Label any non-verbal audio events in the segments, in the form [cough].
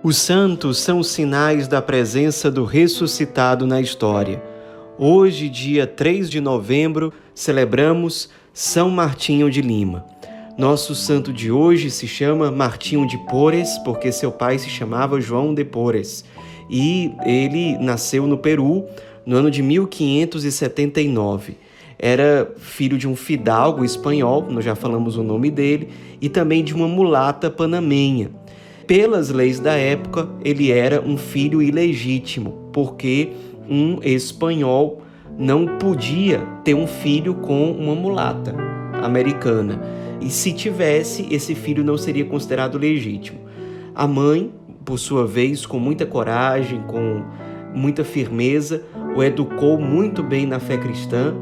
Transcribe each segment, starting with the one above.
Os santos são sinais da presença do ressuscitado na história. Hoje, dia 3 de novembro, celebramos São Martinho de Lima. Nosso santo de hoje se chama Martinho de Pores, porque seu pai se chamava João de Pores. E ele nasceu no Peru no ano de 1579. Era filho de um fidalgo espanhol, nós já falamos o nome dele, e também de uma mulata panamenha pelas leis da época, ele era um filho ilegítimo, porque um espanhol não podia ter um filho com uma mulata americana. E se tivesse, esse filho não seria considerado legítimo. A mãe, por sua vez, com muita coragem, com muita firmeza, o educou muito bem na fé cristã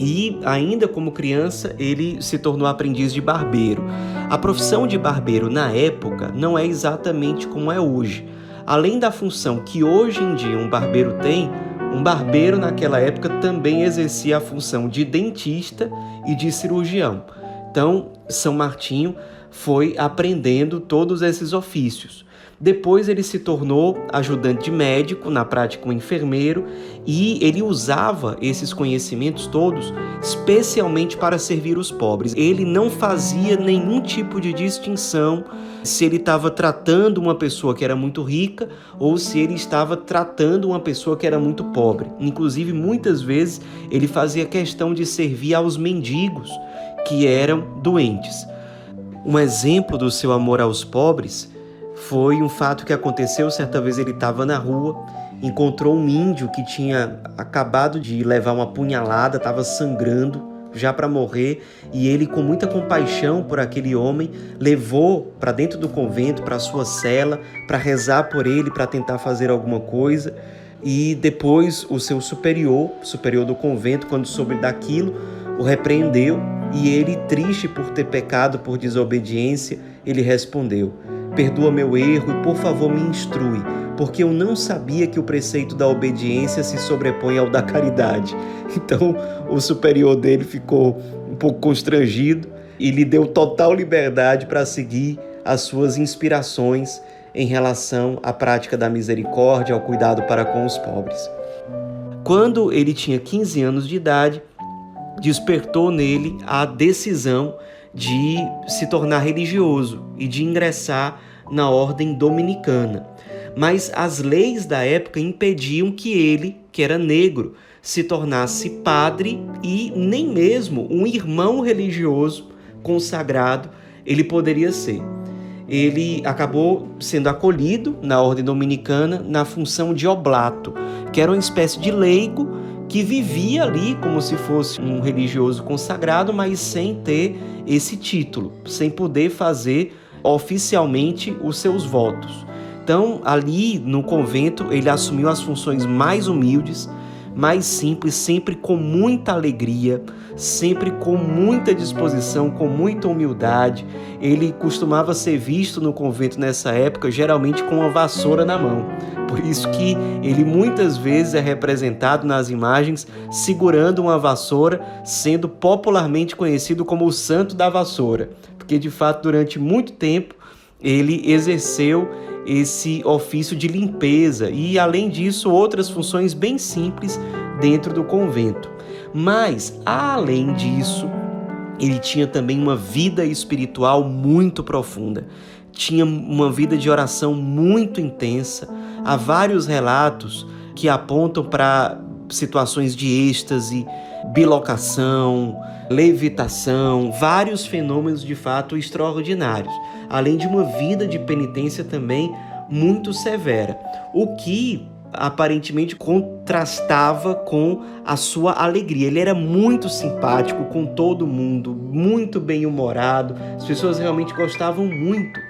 e, ainda como criança, ele se tornou aprendiz de barbeiro. A profissão de barbeiro na época não é exatamente como é hoje. Além da função que hoje em dia um barbeiro tem, um barbeiro naquela época também exercia a função de dentista e de cirurgião. Então, São Martinho foi aprendendo todos esses ofícios. Depois ele se tornou ajudante de médico, na prática um enfermeiro, e ele usava esses conhecimentos todos especialmente para servir os pobres. Ele não fazia nenhum tipo de distinção se ele estava tratando uma pessoa que era muito rica ou se ele estava tratando uma pessoa que era muito pobre. Inclusive, muitas vezes ele fazia questão de servir aos mendigos que eram doentes. Um exemplo do seu amor aos pobres foi um fato que aconteceu certa vez ele estava na rua, encontrou um índio que tinha acabado de levar uma punhalada, estava sangrando já para morrer, e ele com muita compaixão por aquele homem levou para dentro do convento, para sua cela, para rezar por ele, para tentar fazer alguma coisa. E depois o seu superior, superior do convento, quando soube daquilo, o repreendeu e ele, triste por ter pecado por desobediência, ele respondeu: Perdoa meu erro e por favor me instrui, porque eu não sabia que o preceito da obediência se sobrepõe ao da caridade. [laughs] Então o superior dele ficou um pouco constrangido e lhe deu total liberdade para seguir as suas inspirações em relação à prática da misericórdia, ao cuidado para com os pobres. Quando ele tinha 15 anos de idade, despertou nele a decisão de se tornar religioso e de ingressar na ordem dominicana. Mas as leis da época impediam que ele, que era negro, se tornasse padre e nem mesmo um irmão religioso consagrado ele poderia ser. Ele acabou sendo acolhido na ordem dominicana na função de oblato, que era uma espécie de leigo que vivia ali como se fosse um religioso consagrado, mas sem ter esse título, sem poder fazer oficialmente os seus votos. Então, ali no convento, ele assumiu as funções mais humildes, mais simples, sempre com muita alegria, sempre com muita disposição, com muita humildade. Ele costumava ser visto no convento nessa época, geralmente com uma vassoura na mão. Por isso que ele muitas vezes é representado nas imagens segurando uma vassoura, sendo popularmente conhecido como o santo da vassoura, porque de fato durante muito tempo ele exerceu esse ofício de limpeza e, além disso, outras funções bem simples dentro do convento. Mas, além disso, ele tinha também uma vida espiritual muito profunda. Tinha uma vida de oração muito intensa. Há vários relatos que apontam para situações de êxtase, bilocação, levitação, vários fenômenos de fato extraordinários, além de uma vida de penitência também muito severa, o que aparentemente contrastava com a sua alegria. Ele era muito simpático com todo mundo, muito bem-humorado. As pessoas realmente gostavam muito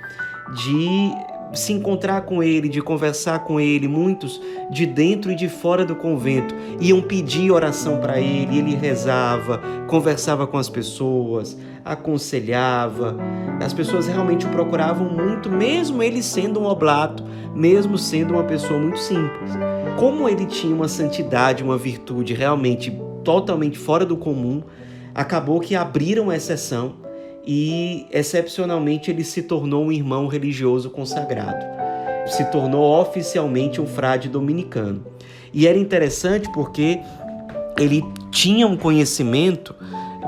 de se encontrar com ele, de conversar com ele, muitos de dentro e de fora do convento iam pedir oração para ele, ele rezava, conversava com as pessoas, aconselhava. As pessoas realmente o procuravam muito, mesmo ele sendo um oblato, mesmo sendo uma pessoa muito simples. Como ele tinha uma santidade, uma virtude realmente totalmente fora do comum, acabou que abriram exceção e, excepcionalmente, ele se tornou um irmão religioso consagrado. se tornou oficialmente um frade dominicano. E era interessante porque ele tinha um conhecimento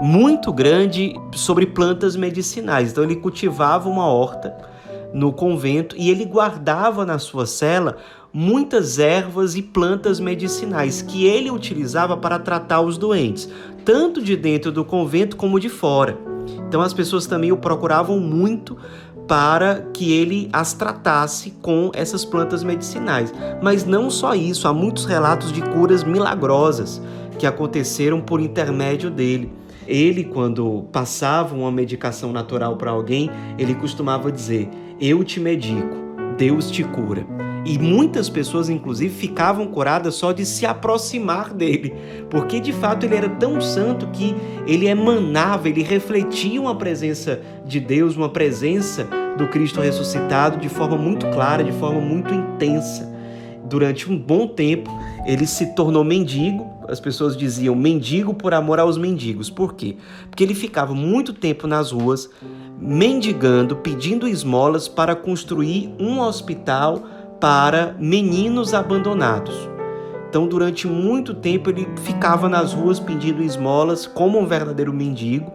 muito grande sobre plantas medicinais. Então ele cultivava uma horta no convento e ele guardava na sua cela muitas ervas e plantas medicinais que ele utilizava para tratar os doentes, tanto de dentro do convento como de fora. Então as pessoas também o procuravam muito para que ele as tratasse com essas plantas medicinais. Mas não só isso, há muitos relatos de curas milagrosas que aconteceram por intermédio dele. Ele, quando passava uma medicação natural para alguém, ele costumava dizer: Eu te medico, Deus te cura. E muitas pessoas, inclusive, ficavam curadas só de se aproximar dele, porque de fato ele era tão santo que ele emanava, ele refletia uma presença de Deus, uma presença do Cristo ressuscitado de forma muito clara, de forma muito intensa. Durante um bom tempo, ele se tornou mendigo. As pessoas diziam mendigo por amor aos mendigos. Por quê? Porque ele ficava muito tempo nas ruas, mendigando, pedindo esmolas para construir um hospital para meninos abandonados. Então, durante muito tempo, ele ficava nas ruas pedindo esmolas como um verdadeiro mendigo.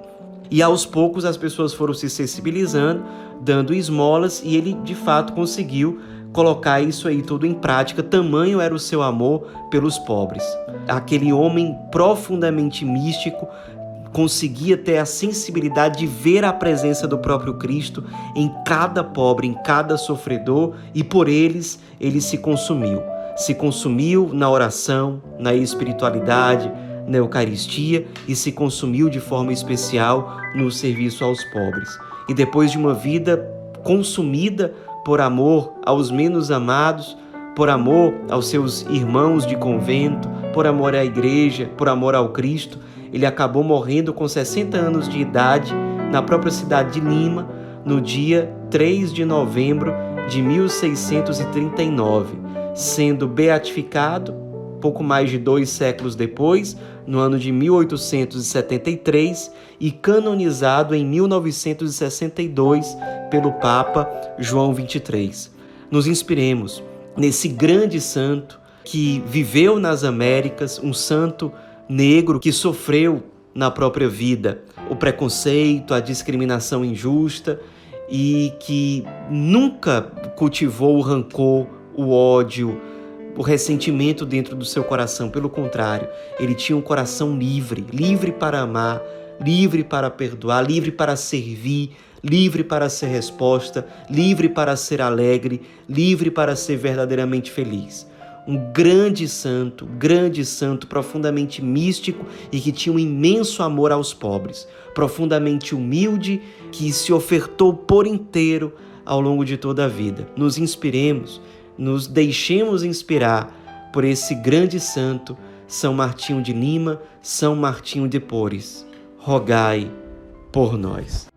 E aos poucos as pessoas foram se sensibilizando, dando esmolas, e ele de fato conseguiu colocar isso aí tudo em prática. Tamanho era o seu amor pelos pobres. Aquele homem profundamente místico conseguia ter a sensibilidade de ver a presença do próprio Cristo em cada pobre, em cada sofredor, e por eles ele se consumiu. Se consumiu na oração, na espiritualidade, na Eucaristia e se consumiu de forma especial no serviço aos pobres. E depois de uma vida consumida por amor aos menos amados, por amor aos seus irmãos de convento, por amor à igreja, por amor ao Cristo, ele acabou morrendo com 60 anos de idade na própria cidade de Lima, no dia 3 de novembro de 1639, sendo beatificado pouco mais de dois séculos depois, no ano de 1873, e canonizado em 1962 pelo Papa João XXIII. Nos inspiremos nesse grande santo que viveu nas Américas, um santo negro que sofreu na própria vida o preconceito, a discriminação injusta e que nunca cultivou o rancor, o ódio, o ressentimento dentro do seu coração. Pelo contrário, ele tinha um coração livre, livre para amar, livre para perdoar, livre para servir, livre para ser resposta, livre para ser alegre, livre para ser verdadeiramente feliz um grande santo, grande santo, profundamente místico e que tinha um imenso amor aos pobres, profundamente humilde, que se ofertou por inteiro ao longo de toda a vida. Nos inspiremos, nos deixemos inspirar por esse grande santo, São Martinho de Lima, São Martinho de Pores. Rogai por nós.